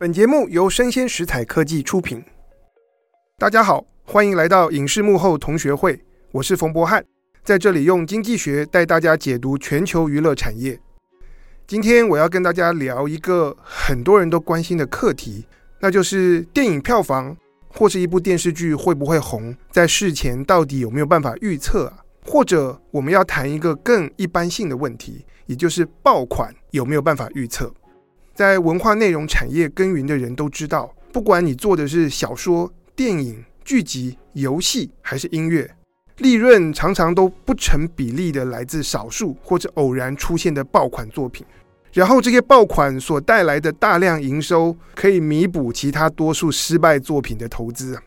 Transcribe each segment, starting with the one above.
本节目由生鲜食材科技出品。大家好，欢迎来到影视幕后同学会，我是冯博翰，在这里用经济学带大家解读全球娱乐产业。今天我要跟大家聊一个很多人都关心的课题，那就是电影票房或是一部电视剧会不会红，在事前到底有没有办法预测啊？或者我们要谈一个更一般性的问题，也就是爆款有没有办法预测？在文化内容产业耕耘的人都知道，不管你做的是小说、电影、剧集、游戏还是音乐，利润常常都不成比例的来自少数或者偶然出现的爆款作品。然后这些爆款所带来的大量营收，可以弥补其他多数失败作品的投资。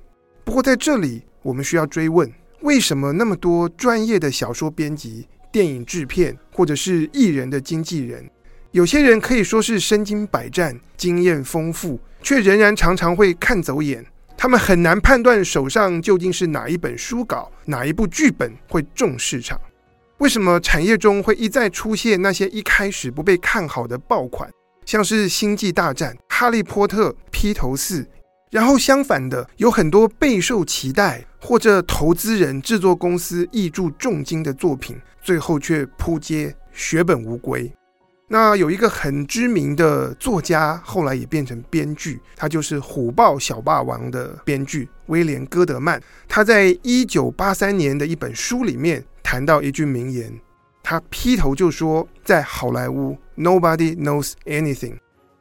不过在这里，我们需要追问：为什么那么多专业的小说编辑、电影制片或者是艺人的经纪人？有些人可以说是身经百战、经验丰富，却仍然常常会看走眼。他们很难判断手上究竟是哪一本书稿、哪一部剧本会中市场。为什么产业中会一再出现那些一开始不被看好的爆款，像是《星际大战》《哈利波特》《披头四》，然后相反的，有很多备受期待或者投资人、制作公司挹注重金的作品，最后却扑街、血本无归？那有一个很知名的作家，后来也变成编剧，他就是《虎豹小霸王》的编剧威廉·戈德曼。他在一九八三年的一本书里面谈到一句名言，他劈头就说：“在好莱坞，nobody knows anything。”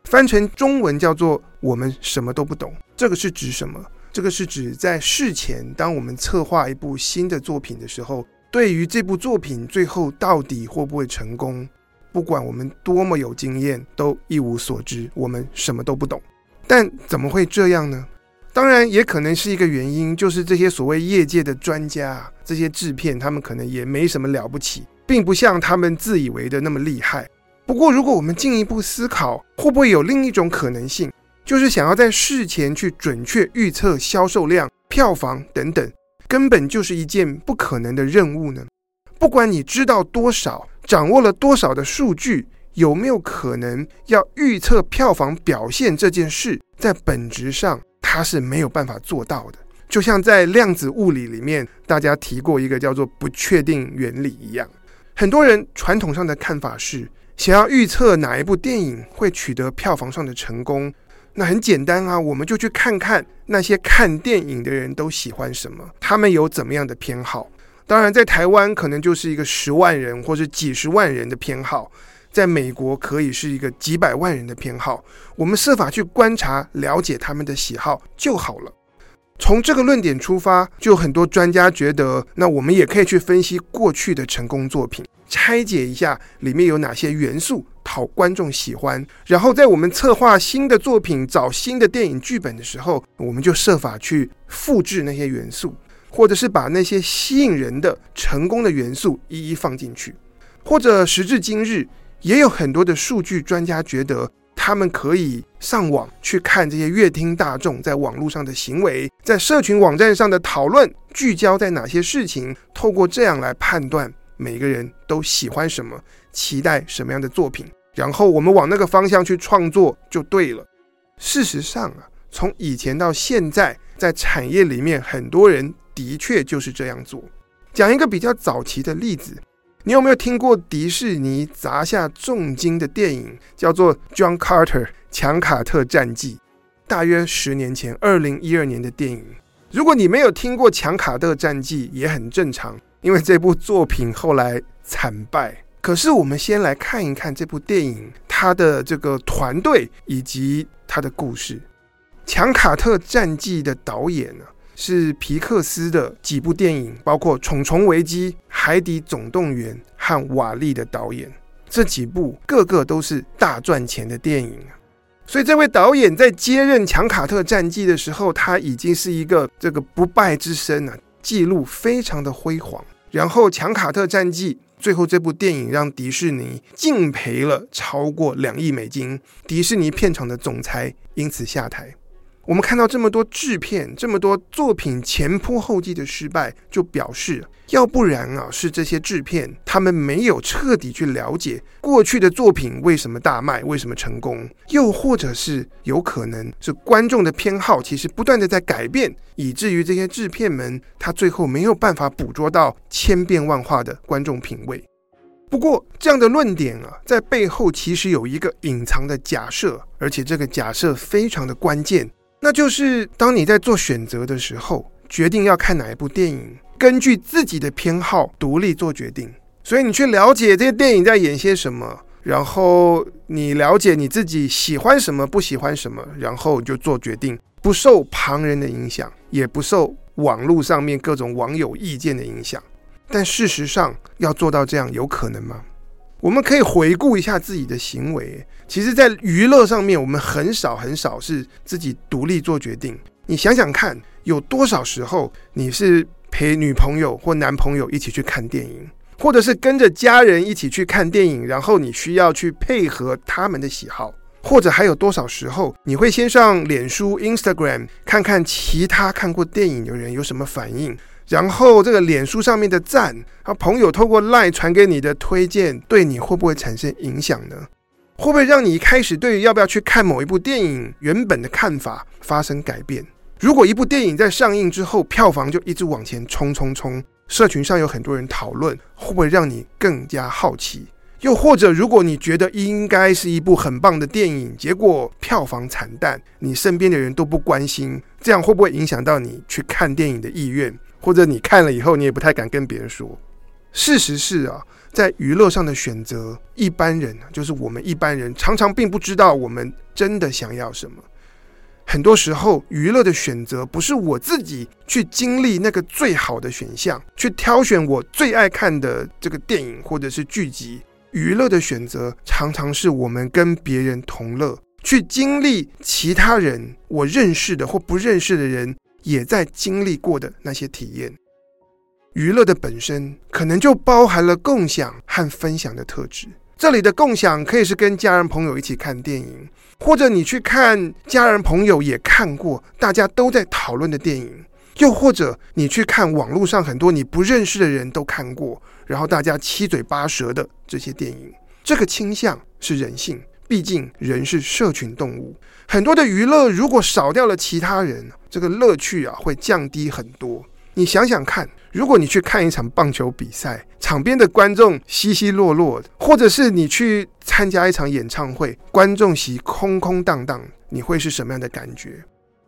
翻成中文叫做“我们什么都不懂”。这个是指什么？这个是指在事前，当我们策划一部新的作品的时候，对于这部作品最后到底会不会成功？不管我们多么有经验，都一无所知，我们什么都不懂。但怎么会这样呢？当然，也可能是一个原因，就是这些所谓业界的专家，这些制片，他们可能也没什么了不起，并不像他们自以为的那么厉害。不过，如果我们进一步思考，会不会有另一种可能性，就是想要在事前去准确预测销售量、票房等等，根本就是一件不可能的任务呢？不管你知道多少。掌握了多少的数据，有没有可能要预测票房表现这件事，在本质上它是没有办法做到的。就像在量子物理里面，大家提过一个叫做不确定原理一样。很多人传统上的看法是，想要预测哪一部电影会取得票房上的成功，那很简单啊，我们就去看看那些看电影的人都喜欢什么，他们有怎么样的偏好。当然，在台湾可能就是一个十万人或者几十万人的偏好，在美国可以是一个几百万人的偏好。我们设法去观察、了解他们的喜好就好了。从这个论点出发，就很多专家觉得，那我们也可以去分析过去的成功作品，拆解一下里面有哪些元素讨观众喜欢，然后在我们策划新的作品、找新的电影剧本的时候，我们就设法去复制那些元素。或者是把那些吸引人的成功的元素一一放进去，或者时至今日，也有很多的数据专家觉得，他们可以上网去看这些乐听大众在网络上的行为，在社群网站上的讨论，聚焦在哪些事情，透过这样来判断每个人都喜欢什么，期待什么样的作品，然后我们往那个方向去创作就对了。事实上啊，从以前到现在，在产业里面，很多人。的确就是这样做。讲一个比较早期的例子，你有没有听过迪士尼砸下重金的电影，叫做《John Carter》强卡特战记？大约十年前，二零一二年的电影。如果你没有听过《强卡特战记》，也很正常，因为这部作品后来惨败。可是我们先来看一看这部电影，它的这个团队以及它的故事。《强卡特战记》的导演呢？是皮克斯的几部电影，包括《虫虫危机》《海底总动员》和《瓦力》的导演，这几部个个都是大赚钱的电影啊。所以，这位导演在接任《强卡特战记》的时候，他已经是一个这个不败之身啊，记录非常的辉煌。然后，《强卡特战记》最后这部电影让迪士尼净赔了超过两亿美金，迪士尼片场的总裁因此下台。我们看到这么多制片、这么多作品前仆后继的失败，就表示，要不然啊，是这些制片他们没有彻底去了解过去的作品为什么大卖、为什么成功，又或者是有可能是观众的偏好其实不断的在改变，以至于这些制片们他最后没有办法捕捉到千变万化的观众品味。不过，这样的论点啊，在背后其实有一个隐藏的假设，而且这个假设非常的关键。那就是当你在做选择的时候，决定要看哪一部电影，根据自己的偏好独立做决定。所以你去了解这些电影在演些什么，然后你了解你自己喜欢什么、不喜欢什么，然后就做决定，不受旁人的影响，也不受网络上面各种网友意见的影响。但事实上，要做到这样，有可能吗？我们可以回顾一下自己的行为。其实，在娱乐上面，我们很少很少是自己独立做决定。你想想看，有多少时候你是陪女朋友或男朋友一起去看电影，或者是跟着家人一起去看电影，然后你需要去配合他们的喜好，或者还有多少时候你会先上脸书、Instagram 看看其他看过电影的人有什么反应。然后这个脸书上面的赞，啊，朋友透过 LINE 传给你的推荐，对你会不会产生影响呢？会不会让你一开始对于要不要去看某一部电影原本的看法发生改变？如果一部电影在上映之后票房就一直往前冲冲冲，社群上有很多人讨论，会不会让你更加好奇？又或者如果你觉得应该是一部很棒的电影，结果票房惨淡，你身边的人都不关心，这样会不会影响到你去看电影的意愿？或者你看了以后，你也不太敢跟别人说。事实是啊，在娱乐上的选择，一般人就是我们一般人，常常并不知道我们真的想要什么。很多时候，娱乐的选择不是我自己去经历那个最好的选项，去挑选我最爱看的这个电影或者是剧集。娱乐的选择常常是我们跟别人同乐，去经历其他人我认识的或不认识的人。也在经历过的那些体验，娱乐的本身可能就包含了共享和分享的特质。这里的共享可以是跟家人朋友一起看电影，或者你去看家人朋友也看过，大家都在讨论的电影，又或者你去看网络上很多你不认识的人都看过，然后大家七嘴八舌的这些电影。这个倾向是人性。毕竟人是社群动物，很多的娱乐如果少掉了其他人，这个乐趣啊会降低很多。你想想看，如果你去看一场棒球比赛，场边的观众稀稀落落，或者是你去参加一场演唱会，观众席空空荡荡，你会是什么样的感觉？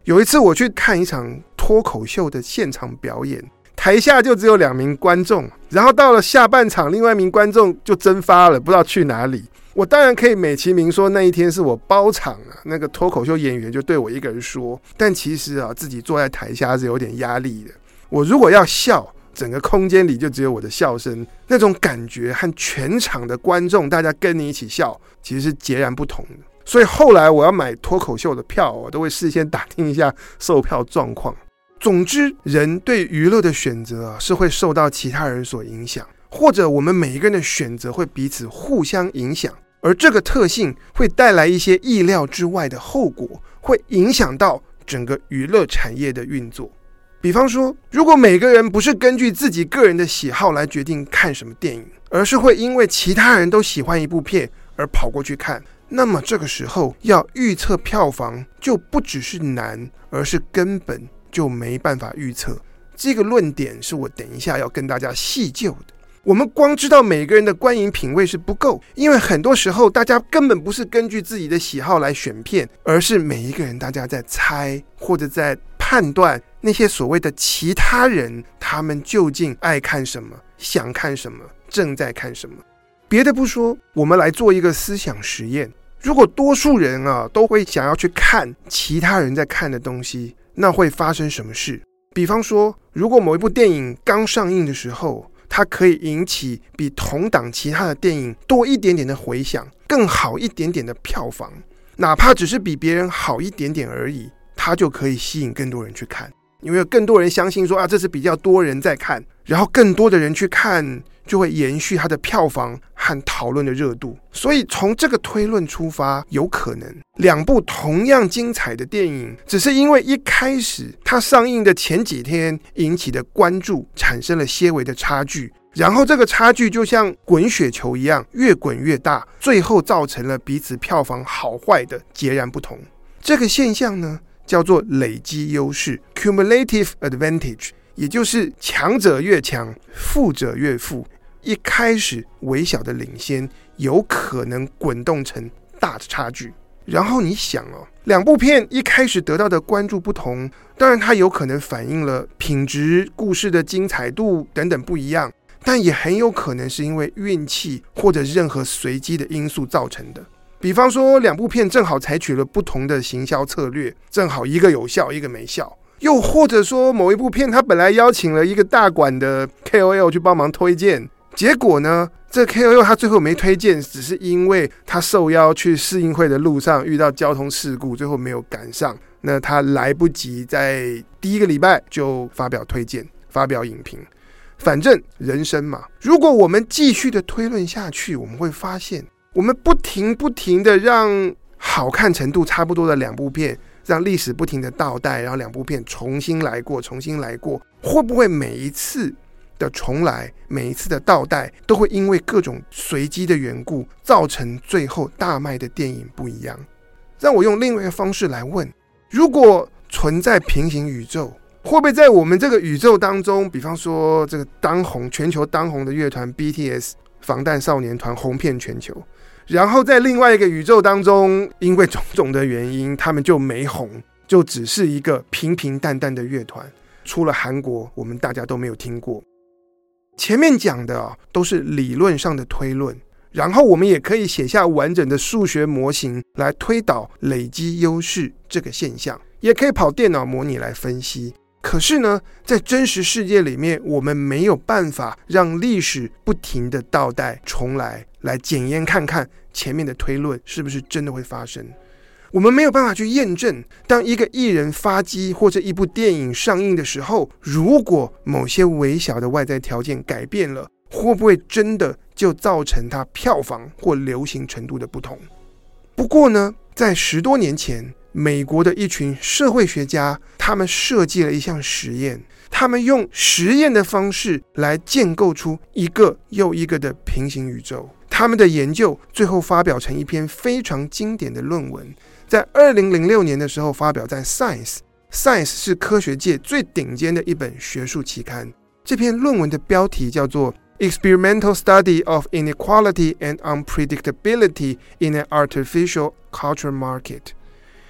有一次我去看一场脱口秀的现场表演，台下就只有两名观众，然后到了下半场，另外一名观众就蒸发了，不知道去哪里。我当然可以美其名说那一天是我包场啊，那个脱口秀演员就对我一个人说，但其实啊，自己坐在台下是有点压力的。我如果要笑，整个空间里就只有我的笑声，那种感觉和全场的观众大家跟你一起笑，其实是截然不同的。所以后来我要买脱口秀的票，我都会事先打听一下售票状况。总之，人对娱乐的选择啊，是会受到其他人所影响，或者我们每一个人的选择会彼此互相影响。而这个特性会带来一些意料之外的后果，会影响到整个娱乐产业的运作。比方说，如果每个人不是根据自己个人的喜好来决定看什么电影，而是会因为其他人都喜欢一部片而跑过去看，那么这个时候要预测票房就不只是难，而是根本就没办法预测。这个论点是我等一下要跟大家细究的。我们光知道每个人的观影品味是不够，因为很多时候大家根本不是根据自己的喜好来选片，而是每一个人大家在猜或者在判断那些所谓的其他人，他们究竟爱看什么、想看什么、正在看什么。别的不说，我们来做一个思想实验：如果多数人啊都会想要去看其他人在看的东西，那会发生什么事？比方说，如果某一部电影刚上映的时候，它可以引起比同档其他的电影多一点点的回响，更好一点点的票房，哪怕只是比别人好一点点而已，它就可以吸引更多人去看。因为有更多人相信说啊，这是比较多人在看，然后更多的人去看，就会延续它的票房和讨论的热度。所以从这个推论出发，有可能两部同样精彩的电影，只是因为一开始它上映的前几天引起的关注产生了些微的差距。然后这个差距就像滚雪球一样，越滚越大，最后造成了彼此票房好坏的截然不同。这个现象呢，叫做累积优势 （cumulative advantage），也就是强者越强，富者越富。一开始微小的领先，有可能滚动成大的差距。然后你想哦，两部片一开始得到的关注不同，当然它有可能反映了品质、故事的精彩度等等不一样。但也很有可能是因为运气或者任何随机的因素造成的。比方说，两部片正好采取了不同的行销策略，正好一个有效，一个没效。又或者说，某一部片它本来邀请了一个大馆的 KOL 去帮忙推荐，结果呢，这 KOL 他最后没推荐，只是因为他受邀去试映会的路上遇到交通事故，最后没有赶上。那他来不及在第一个礼拜就发表推荐、发表影评。反正人生嘛，如果我们继续的推论下去，我们会发现，我们不停不停的让好看程度差不多的两部片，让历史不停的倒带，然后两部片重新来过，重新来过，会不会每一次的重来，每一次的倒带，都会因为各种随机的缘故，造成最后大卖的电影不一样？让我用另外一个方式来问：如果存在平行宇宙？会不会在我们这个宇宙当中，比方说这个当红、全球当红的乐团 BTS 防弹少年团红遍全球，然后在另外一个宇宙当中，因为种种的原因，他们就没红，就只是一个平平淡淡的乐团。除了韩国，我们大家都没有听过。前面讲的啊，都是理论上的推论，然后我们也可以写下完整的数学模型来推导累积优势这个现象，也可以跑电脑模拟来分析。可是呢，在真实世界里面，我们没有办法让历史不停的倒带重来，来检验看看前面的推论是不是真的会发生。我们没有办法去验证，当一个艺人发迹或者一部电影上映的时候，如果某些微小的外在条件改变了，会不会真的就造成它票房或流行程度的不同？不过呢，在十多年前。美国的一群社会学家，他们设计了一项实验，他们用实验的方式来建构出一个又一个的平行宇宙。他们的研究最后发表成一篇非常经典的论文，在二零零六年的时候发表在《Science》，Science 是科学界最顶尖的一本学术期刊。这篇论文的标题叫做《Experimental Study of Inequality and Unpredictability in an Artificial Culture Market》。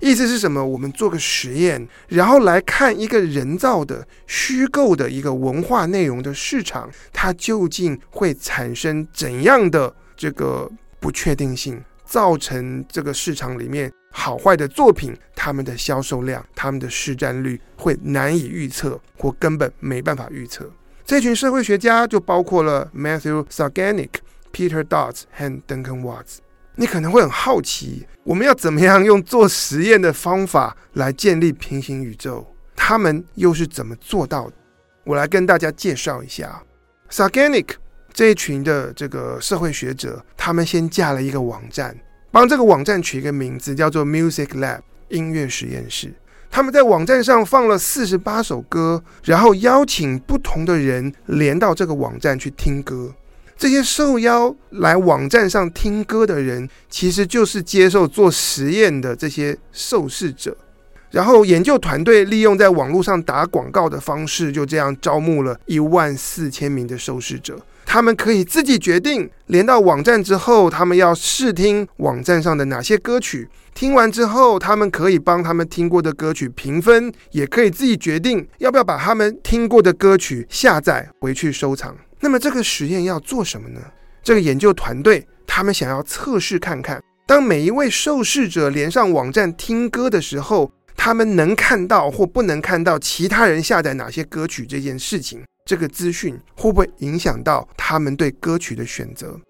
意思是什么？我们做个实验，然后来看一个人造的、虚构的一个文化内容的市场，它究竟会产生怎样的这个不确定性，造成这个市场里面好坏的作品，他们的销售量、他们的市占率会难以预测，或根本没办法预测。这群社会学家就包括了 Matthew Sarganik、Peter Dodds 和 Duncan Watts。你可能会很好奇，我们要怎么样用做实验的方法来建立平行宇宙？他们又是怎么做到的？我来跟大家介绍一下。Sarganik 这一群的这个社会学者，他们先架了一个网站，帮这个网站取一个名字，叫做 Music Lab 音乐实验室。他们在网站上放了四十八首歌，然后邀请不同的人连到这个网站去听歌。这些受邀来网站上听歌的人，其实就是接受做实验的这些受试者。然后研究团队利用在网络上打广告的方式，就这样招募了一万四千名的受试者。他们可以自己决定连到网站之后，他们要试听网站上的哪些歌曲。听完之后，他们可以帮他们听过的歌曲评分，也可以自己决定要不要把他们听过的歌曲下载回去收藏。那么这个实验要做什么呢？这个研究团队他们想要测试看看，当每一位受试者连上网站听歌的时候，他们能看到或不能看到其他人下载哪些歌曲这件事情，这个资讯会不会影响到他们对歌曲的选择？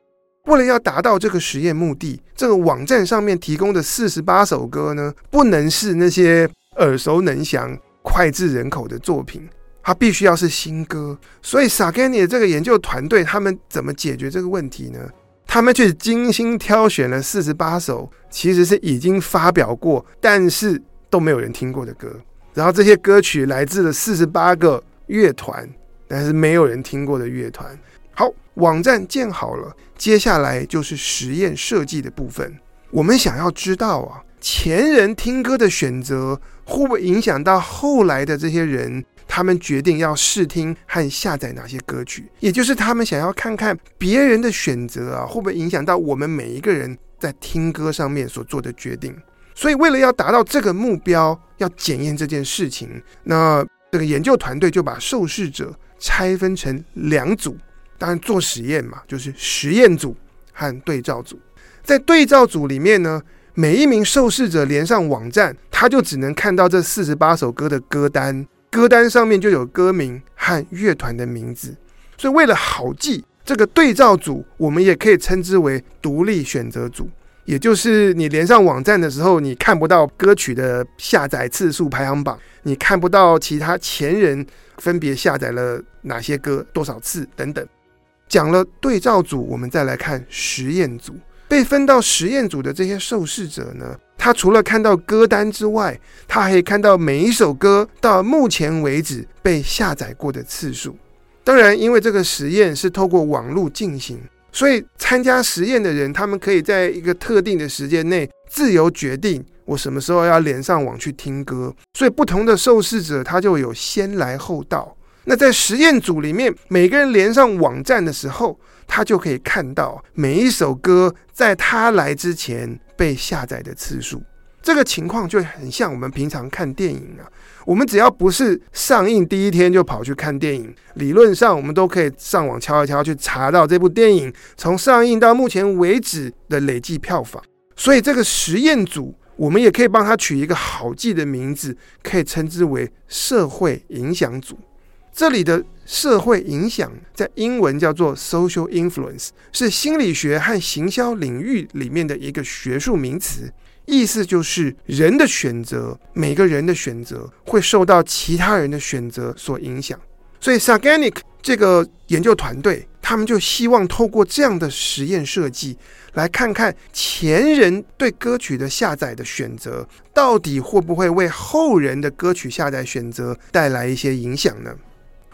为了要达到这个实验目的，这个网站上面提供的四十八首歌呢，不能是那些耳熟能详、脍炙人口的作品，它必须要是新歌。所以 Sargany 的这个研究团队，他们怎么解决这个问题呢？他们去精心挑选了四十八首，其实是已经发表过，但是都没有人听过的歌。然后这些歌曲来自了四十八个乐团，但是没有人听过的乐团。好，网站建好了，接下来就是实验设计的部分。我们想要知道啊，前人听歌的选择会不会影响到后来的这些人，他们决定要试听和下载哪些歌曲？也就是他们想要看看别人的选择啊，会不会影响到我们每一个人在听歌上面所做的决定？所以，为了要达到这个目标，要检验这件事情，那这个研究团队就把受试者拆分成两组。当然，做实验嘛，就是实验组和对照组。在对照组里面呢，每一名受试者连上网站，他就只能看到这四十八首歌的歌单，歌单上面就有歌名和乐团的名字。所以，为了好记，这个对照组我们也可以称之为独立选择组。也就是你连上网站的时候，你看不到歌曲的下载次数排行榜，你看不到其他前人分别下载了哪些歌多少次等等。讲了对照组，我们再来看实验组。被分到实验组的这些受试者呢，他除了看到歌单之外，他还可以看到每一首歌到目前为止被下载过的次数。当然，因为这个实验是透过网络进行，所以参加实验的人，他们可以在一个特定的时间内自由决定我什么时候要连上网去听歌。所以不同的受试者，他就有先来后到。那在实验组里面，每个人连上网站的时候，他就可以看到每一首歌在他来之前被下载的次数。这个情况就很像我们平常看电影啊。我们只要不是上映第一天就跑去看电影，理论上我们都可以上网敲一敲去查到这部电影从上映到目前为止的累计票房。所以这个实验组，我们也可以帮他取一个好记的名字，可以称之为社会影响组。这里的社会影响在英文叫做 social influence，是心理学和行销领域里面的一个学术名词，意思就是人的选择，每个人的选择会受到其他人的选择所影响。所以，Sarganik 这个研究团队，他们就希望透过这样的实验设计，来看看前人对歌曲的下载的选择，到底会不会为后人的歌曲下载选择带来一些影响呢？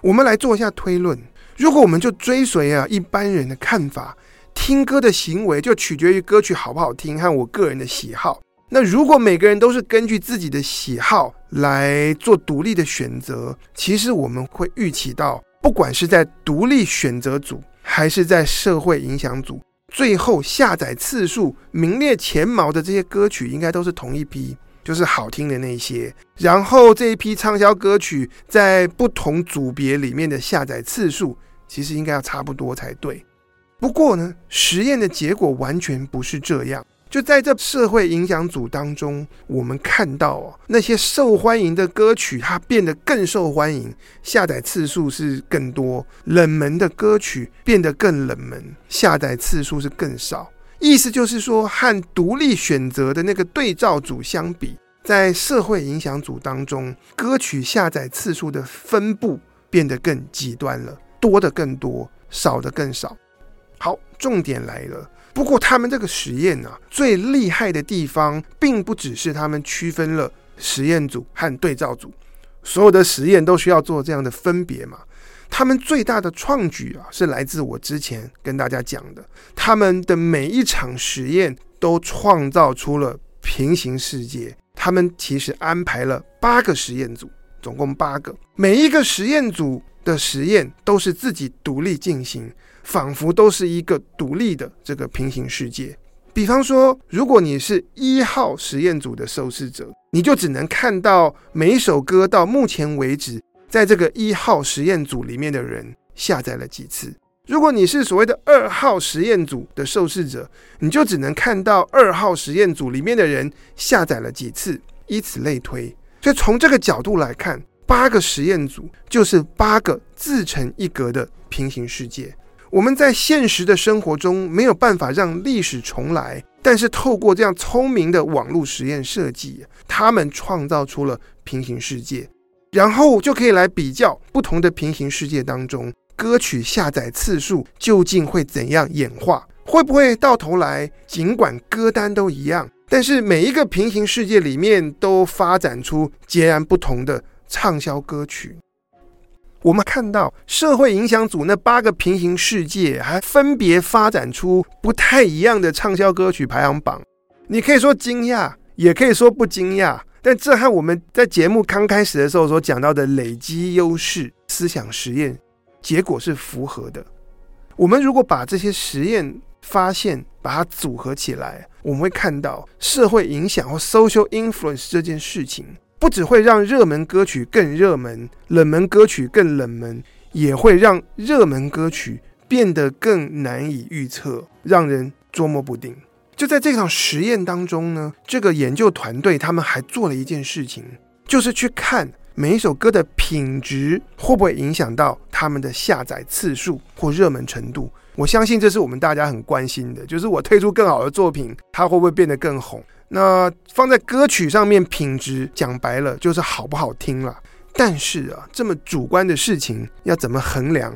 我们来做一下推论：如果我们就追随啊一般人的看法，听歌的行为就取决于歌曲好不好听和我个人的喜好。那如果每个人都是根据自己的喜好来做独立的选择，其实我们会预期到，不管是在独立选择组还是在社会影响组，最后下载次数名列前茅的这些歌曲，应该都是同一批。就是好听的那些，然后这一批畅销歌曲在不同组别里面的下载次数，其实应该要差不多才对。不过呢，实验的结果完全不是这样。就在这社会影响组当中，我们看到哦，那些受欢迎的歌曲它变得更受欢迎，下载次数是更多；冷门的歌曲变得更冷门，下载次数是更少。意思就是说，和独立选择的那个对照组相比，在社会影响组当中，歌曲下载次数的分布变得更极端了，多的更多，少的更少。好，重点来了。不过，他们这个实验啊，最厉害的地方，并不只是他们区分了实验组和对照组，所有的实验都需要做这样的分别嘛。他们最大的创举啊，是来自我之前跟大家讲的，他们的每一场实验都创造出了平行世界。他们其实安排了八个实验组，总共八个，每一个实验组的实验都是自己独立进行，仿佛都是一个独立的这个平行世界。比方说，如果你是一号实验组的受试者，你就只能看到每一首歌到目前为止。在这个一号实验组里面的人下载了几次？如果你是所谓的二号实验组的受试者，你就只能看到二号实验组里面的人下载了几次，以此类推。所以从这个角度来看，八个实验组就是八个自成一格的平行世界。我们在现实的生活中没有办法让历史重来，但是透过这样聪明的网络实验设计，他们创造出了平行世界。然后就可以来比较不同的平行世界当中歌曲下载次数究竟会怎样演化，会不会到头来尽管歌单都一样，但是每一个平行世界里面都发展出截然不同的畅销歌曲。我们看到社会影响组那八个平行世界还分别发展出不太一样的畅销歌曲排行榜，你可以说惊讶，也可以说不惊讶。但这和我们在节目刚开始的时候所讲到的累积优势思想实验结果是符合的。我们如果把这些实验发现，把它组合起来，我们会看到社会影响或 social influence 这件事情，不只会让热门歌曲更热门，冷门歌曲更冷门，也会让热门歌曲变得更难以预测，让人捉摸不定。就在这场实验当中呢，这个研究团队他们还做了一件事情，就是去看每一首歌的品质会不会影响到他们的下载次数或热门程度。我相信这是我们大家很关心的，就是我推出更好的作品，它会不会变得更红？那放在歌曲上面，品质讲白了就是好不好听了。但是啊，这么主观的事情要怎么衡量？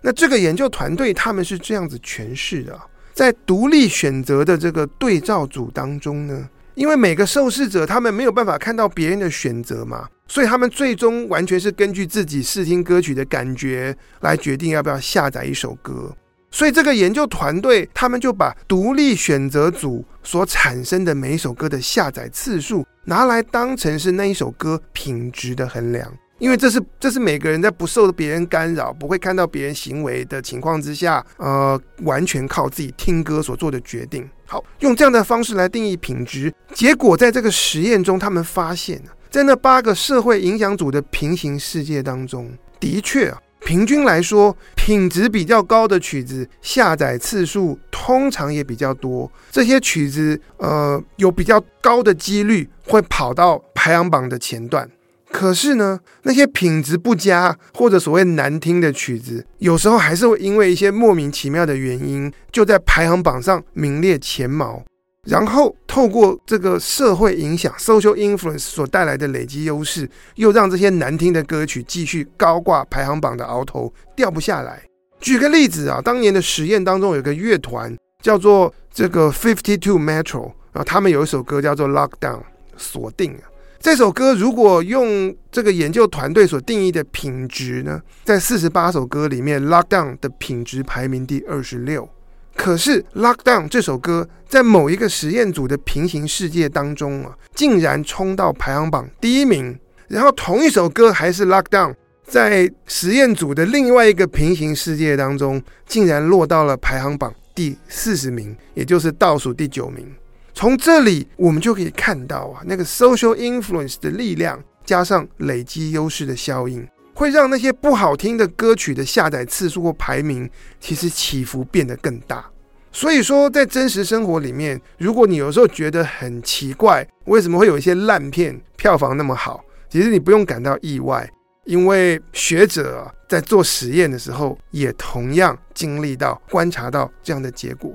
那这个研究团队他们是这样子诠释的。在独立选择的这个对照组当中呢，因为每个受试者他们没有办法看到别人的选择嘛，所以他们最终完全是根据自己试听歌曲的感觉来决定要不要下载一首歌。所以这个研究团队他们就把独立选择组所产生的每一首歌的下载次数拿来当成是那一首歌品质的衡量。因为这是这是每个人在不受别人干扰、不会看到别人行为的情况之下，呃，完全靠自己听歌所做的决定。好，用这样的方式来定义品质。结果在这个实验中，他们发现，在那八个社会影响组的平行世界当中，的确啊，平均来说，品质比较高的曲子下载次数通常也比较多。这些曲子呃，有比较高的几率会跑到排行榜的前段。可是呢，那些品质不佳或者所谓难听的曲子，有时候还是会因为一些莫名其妙的原因，就在排行榜上名列前茅。然后透过这个社会影响 （social influence） 所带来的累积优势，又让这些难听的歌曲继续高挂排行榜的鳌头，掉不下来。举个例子啊，当年的实验当中有个乐团叫做这个 Fifty Two Metro，啊，他们有一首歌叫做《Lockdown》，锁定啊。这首歌如果用这个研究团队所定义的品质呢，在四十八首歌里面，《Lockdown》的品质排名第二十六。可是，《Lockdown》这首歌在某一个实验组的平行世界当中啊，竟然冲到排行榜第一名。然后，同一首歌还是《Lockdown》，在实验组的另外一个平行世界当中，竟然落到了排行榜第四十名，也就是倒数第九名。从这里我们就可以看到啊，那个 social influence 的力量，加上累积优势的效应，会让那些不好听的歌曲的下载次数或排名，其实起伏变得更大。所以说，在真实生活里面，如果你有时候觉得很奇怪，为什么会有一些烂片票房那么好，其实你不用感到意外，因为学者，在做实验的时候，也同样经历到、观察到这样的结果。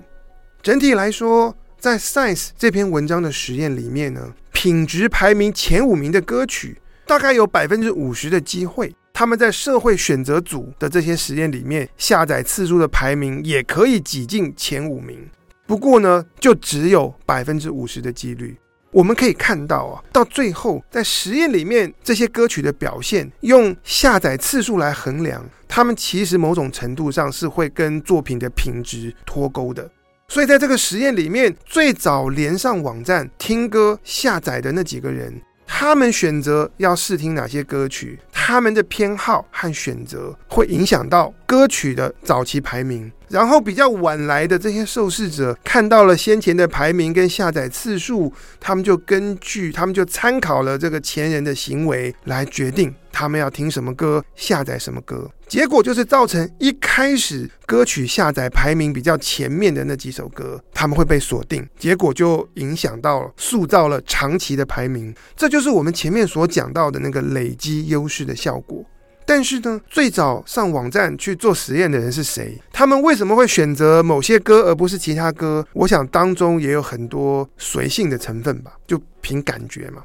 整体来说。在《Science》这篇文章的实验里面呢，品质排名前五名的歌曲，大概有百分之五十的机会，他们在社会选择组的这些实验里面，下载次数的排名也可以挤进前五名。不过呢，就只有百分之五十的几率。我们可以看到啊，到最后在实验里面，这些歌曲的表现，用下载次数来衡量，他们其实某种程度上是会跟作品的品质脱钩的。所以，在这个实验里面，最早连上网站听歌下载的那几个人，他们选择要试听哪些歌曲，他们的偏好和选择会影响到歌曲的早期排名。然后，比较晚来的这些受试者看到了先前的排名跟下载次数，他们就根据他们就参考了这个前人的行为来决定他们要听什么歌，下载什么歌。结果就是造成一开始歌曲下载排名比较前面的那几首歌，他们会被锁定，结果就影响到了塑造了长期的排名。这就是我们前面所讲到的那个累积优势的效果。但是呢，最早上网站去做实验的人是谁？他们为什么会选择某些歌而不是其他歌？我想当中也有很多随性的成分吧，就凭感觉嘛。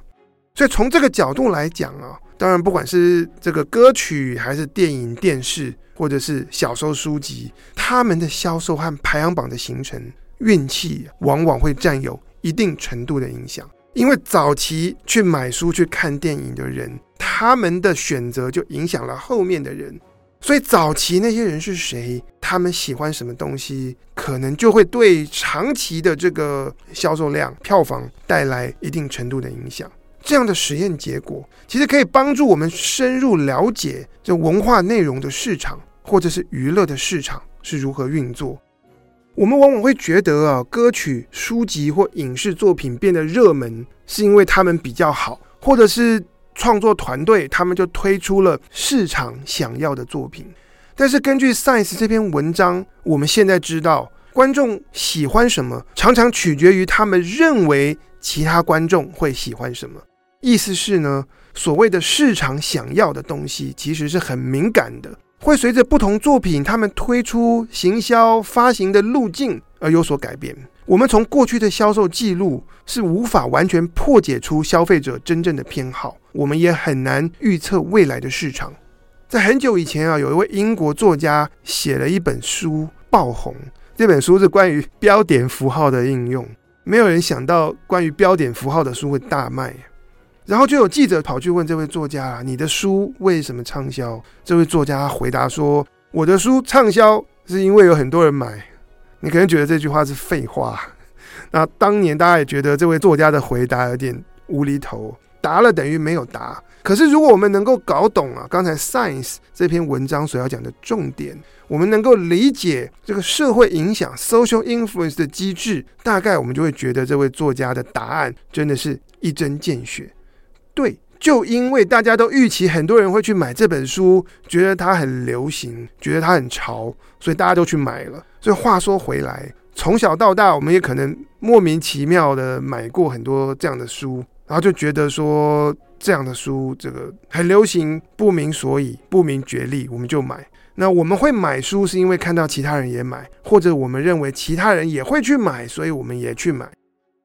所以从这个角度来讲啊，当然不管是这个歌曲，还是电影、电视，或者是小说书籍，他们的销售和排行榜的形成，运气往往会占有一定程度的影响。因为早期去买书、去看电影的人，他们的选择就影响了后面的人。所以早期那些人是谁？他们喜欢什么东西，可能就会对长期的这个销售量、票房带来一定程度的影响。这样的实验结果，其实可以帮助我们深入了解这文化内容的市场，或者是娱乐的市场是如何运作。我们往往会觉得啊，歌曲、书籍或影视作品变得热门，是因为他们比较好，或者是。创作团队他们就推出了市场想要的作品，但是根据 Science 这篇文章，我们现在知道观众喜欢什么，常常取决于他们认为其他观众会喜欢什么。意思是呢，所谓的市场想要的东西，其实是很敏感的，会随着不同作品他们推出、行销、发行的路径而有所改变。我们从过去的销售记录是无法完全破解出消费者真正的偏好，我们也很难预测未来的市场。在很久以前啊，有一位英国作家写了一本书爆红，这本书是关于标点符号的应用。没有人想到关于标点符号的书会大卖，然后就有记者跑去问这位作家啊：“你的书为什么畅销？”这位作家回答说：“我的书畅销是因为有很多人买。”你可能觉得这句话是废话，那当年大家也觉得这位作家的回答有点无厘头，答了等于没有答。可是如果我们能够搞懂啊，刚才 Science 这篇文章所要讲的重点，我们能够理解这个社会影响 （social influence） 的机制，大概我们就会觉得这位作家的答案真的是一针见血。对。就因为大家都预期很多人会去买这本书，觉得它很流行，觉得它很潮，所以大家都去买了。所以话说回来，从小到大，我们也可能莫名其妙的买过很多这样的书，然后就觉得说这样的书这个很流行，不明所以，不明觉厉，我们就买。那我们会买书是因为看到其他人也买，或者我们认为其他人也会去买，所以我们也去买。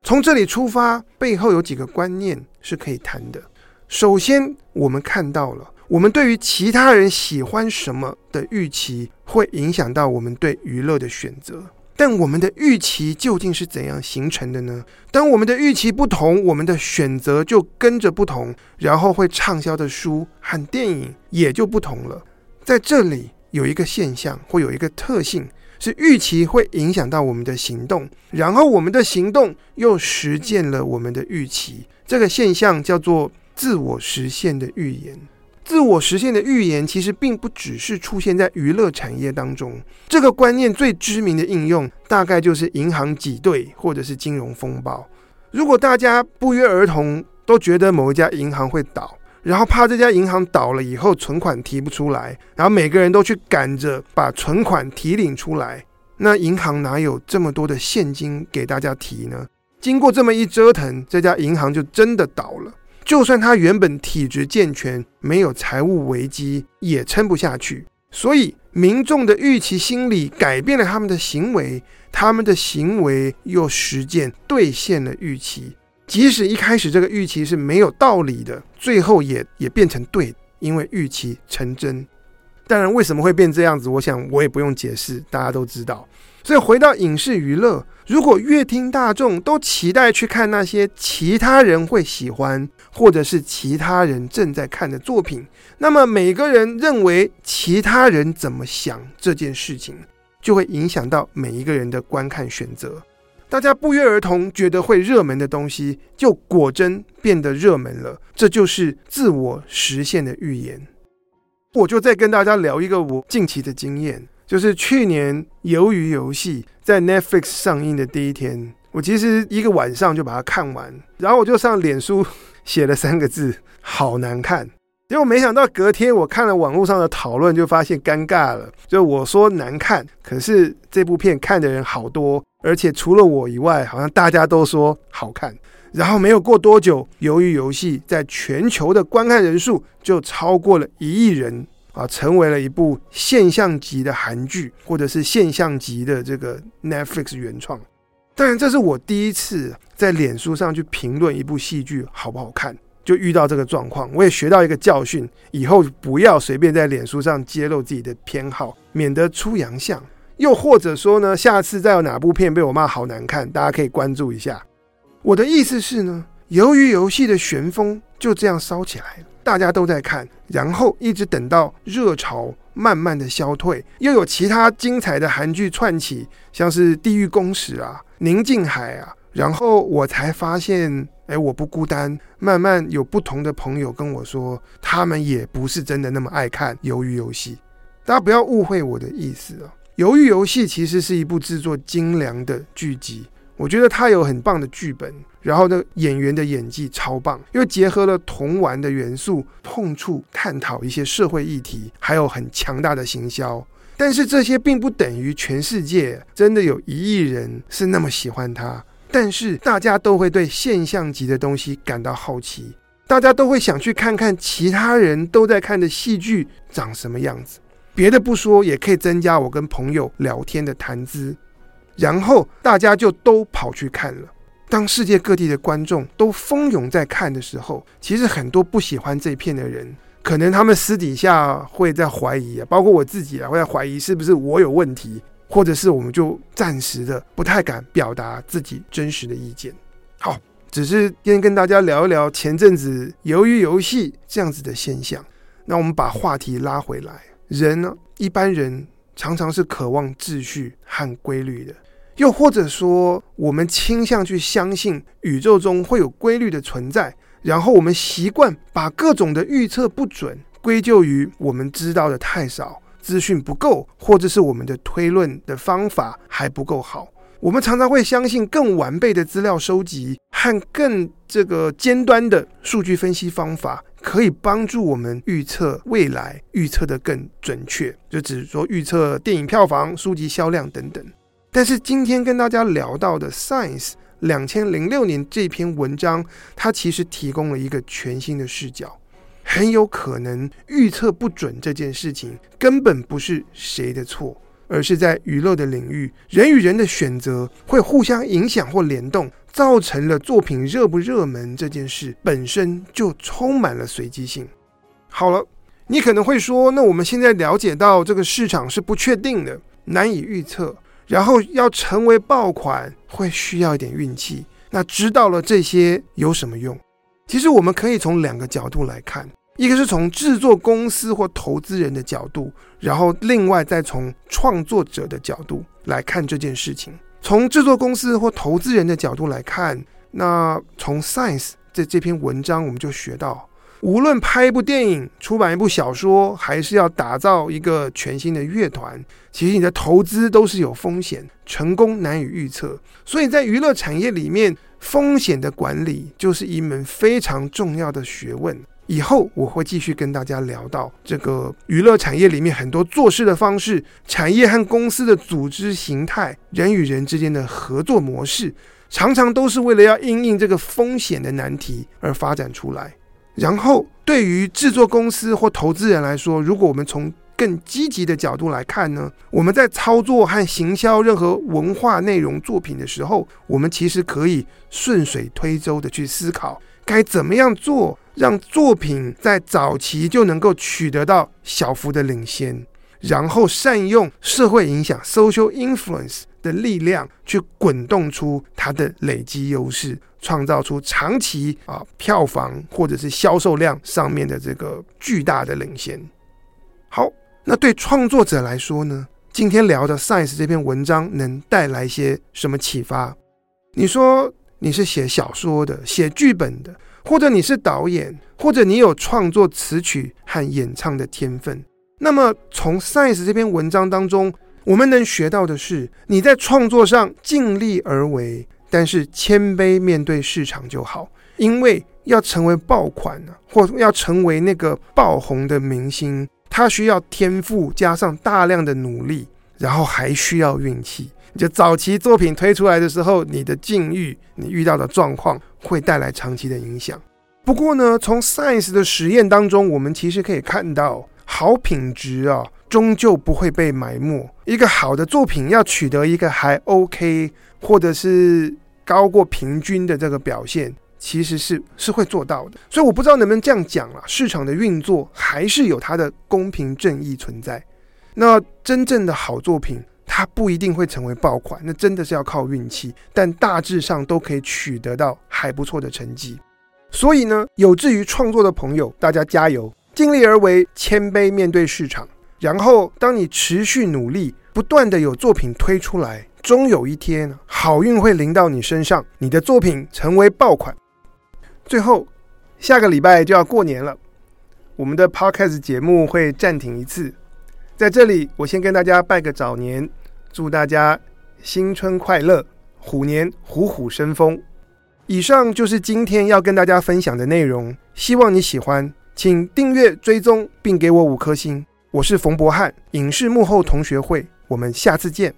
从这里出发，背后有几个观念是可以谈的。首先，我们看到了，我们对于其他人喜欢什么的预期，会影响到我们对娱乐的选择。但我们的预期究竟是怎样形成的呢？当我们的预期不同，我们的选择就跟着不同，然后会畅销的书和电影也就不同了。在这里有一个现象，会有一个特性，是预期会影响到我们的行动，然后我们的行动又实践了我们的预期。这个现象叫做。自我实现的预言，自我实现的预言其实并不只是出现在娱乐产业当中。这个观念最知名的应用，大概就是银行挤兑或者是金融风暴。如果大家不约而同都觉得某一家银行会倒，然后怕这家银行倒了以后存款提不出来，然后每个人都去赶着把存款提领出来，那银行哪有这么多的现金给大家提呢？经过这么一折腾，这家银行就真的倒了。就算他原本体质健全，没有财务危机，也撑不下去。所以民众的预期心理改变了他们的行为，他们的行为又实践兑现了预期。即使一开始这个预期是没有道理的，最后也也变成对，因为预期成真。当然，为什么会变这样子？我想我也不用解释，大家都知道。所以回到影视娱乐，如果乐听大众都期待去看那些其他人会喜欢，或者是其他人正在看的作品，那么每个人认为其他人怎么想这件事情，就会影响到每一个人的观看选择。大家不约而同觉得会热门的东西，就果真变得热门了。这就是自我实现的预言。我就再跟大家聊一个我近期的经验。就是去年《鱿鱼游戏》在 Netflix 上映的第一天，我其实一个晚上就把它看完，然后我就上脸书写了三个字：好难看。结果没想到隔天我看了网络上的讨论，就发现尴尬了。就我说难看，可是这部片看的人好多，而且除了我以外，好像大家都说好看。然后没有过多久，《由于游戏》在全球的观看人数就超过了一亿人。啊，成为了一部现象级的韩剧，或者是现象级的这个 Netflix 原创。当然，这是我第一次在脸书上去评论一部戏剧好不好看，就遇到这个状况，我也学到一个教训，以后不要随便在脸书上揭露自己的偏好，免得出洋相。又或者说呢，下次再有哪部片被我骂好难看，大家可以关注一下。我的意思是呢，鱿鱼游戏的旋风就这样烧起来了，大家都在看，然后一直等到热潮慢慢的消退，又有其他精彩的韩剧窜起，像是《地狱公使》啊，《宁静海》啊，然后我才发现，哎，我不孤单，慢慢有不同的朋友跟我说，他们也不是真的那么爱看鱿鱼游戏。大家不要误会我的意思啊。鱿鱼游戏其实是一部制作精良的剧集，我觉得它有很棒的剧本，然后呢，演员的演技超棒，又结合了童玩的元素，碰触探讨一些社会议题，还有很强大的行销。但是这些并不等于全世界真的有一亿人是那么喜欢它。但是大家都会对现象级的东西感到好奇，大家都会想去看看其他人都在看的戏剧长什么样子。别的不说，也可以增加我跟朋友聊天的谈资，然后大家就都跑去看了。当世界各地的观众都蜂拥在看的时候，其实很多不喜欢这片的人，可能他们私底下会在怀疑啊，包括我自己啊，会在怀疑是不是我有问题，或者是我们就暂时的不太敢表达自己真实的意见。好，只是今天跟大家聊一聊前阵子鱿鱼游戏这样子的现象。那我们把话题拉回来。人呢，一般人常常是渴望秩序和规律的，又或者说，我们倾向去相信宇宙中会有规律的存在，然后我们习惯把各种的预测不准归咎于我们知道的太少，资讯不够，或者是我们的推论的方法还不够好。我们常常会相信更完备的资料收集和更这个尖端的数据分析方法。可以帮助我们预测未来，预测得更准确，就只是说预测电影票房、书籍销量等等。但是今天跟大家聊到的《Science》两千零六年这篇文章，它其实提供了一个全新的视角，很有可能预测不准这件事情根本不是谁的错。而是在娱乐的领域，人与人的选择会互相影响或联动，造成了作品热不热门这件事本身就充满了随机性。好了，你可能会说，那我们现在了解到这个市场是不确定的，难以预测，然后要成为爆款会需要一点运气。那知道了这些有什么用？其实我们可以从两个角度来看。一个是从制作公司或投资人的角度，然后另外再从创作者的角度来看这件事情。从制作公司或投资人的角度来看，那从 Science 这这篇文章我们就学到，无论拍一部电影、出版一部小说，还是要打造一个全新的乐团，其实你的投资都是有风险，成功难以预测。所以在娱乐产业里面，风险的管理就是一门非常重要的学问。以后我会继续跟大家聊到这个娱乐产业里面很多做事的方式、产业和公司的组织形态、人与人之间的合作模式，常常都是为了要因应这个风险的难题而发展出来。然后，对于制作公司或投资人来说，如果我们从更积极的角度来看呢，我们在操作和行销任何文化内容作品的时候，我们其实可以顺水推舟的去思考该怎么样做。让作品在早期就能够取得到小幅的领先，然后善用社会影响 （social influence） 的力量，去滚动出它的累积优势，创造出长期啊票房或者是销售量上面的这个巨大的领先。好，那对创作者来说呢？今天聊的《Science》这篇文章能带来些什么启发？你说你是写小说的，写剧本的？或者你是导演，或者你有创作词曲和演唱的天分，那么从 Science 这篇文章当中，我们能学到的是，你在创作上尽力而为，但是谦卑面对市场就好。因为要成为爆款呢，或要成为那个爆红的明星，他需要天赋加上大量的努力，然后还需要运气。就早期作品推出来的时候，你的境遇、你遇到的状况会带来长期的影响。不过呢，从 Science 的实验当中，我们其实可以看到，好品质啊，终究不会被埋没。一个好的作品要取得一个还 OK，或者是高过平均的这个表现，其实是是会做到的。所以我不知道能不能这样讲啊，市场的运作还是有它的公平正义存在。那真正的好作品，它不一定会成为爆款，那真的是要靠运气，但大致上都可以取得到还不错的成绩。所以呢，有志于创作的朋友，大家加油，尽力而为，谦卑面对市场。然后，当你持续努力，不断的有作品推出来，终有一天，好运会临到你身上，你的作品成为爆款。最后，下个礼拜就要过年了，我们的 Podcast 节目会暂停一次。在这里，我先跟大家拜个早年，祝大家新春快乐，虎年虎虎生风。以上就是今天要跟大家分享的内容，希望你喜欢，请订阅追踪并给我五颗星。我是冯博翰，影视幕后同学会，我们下次见。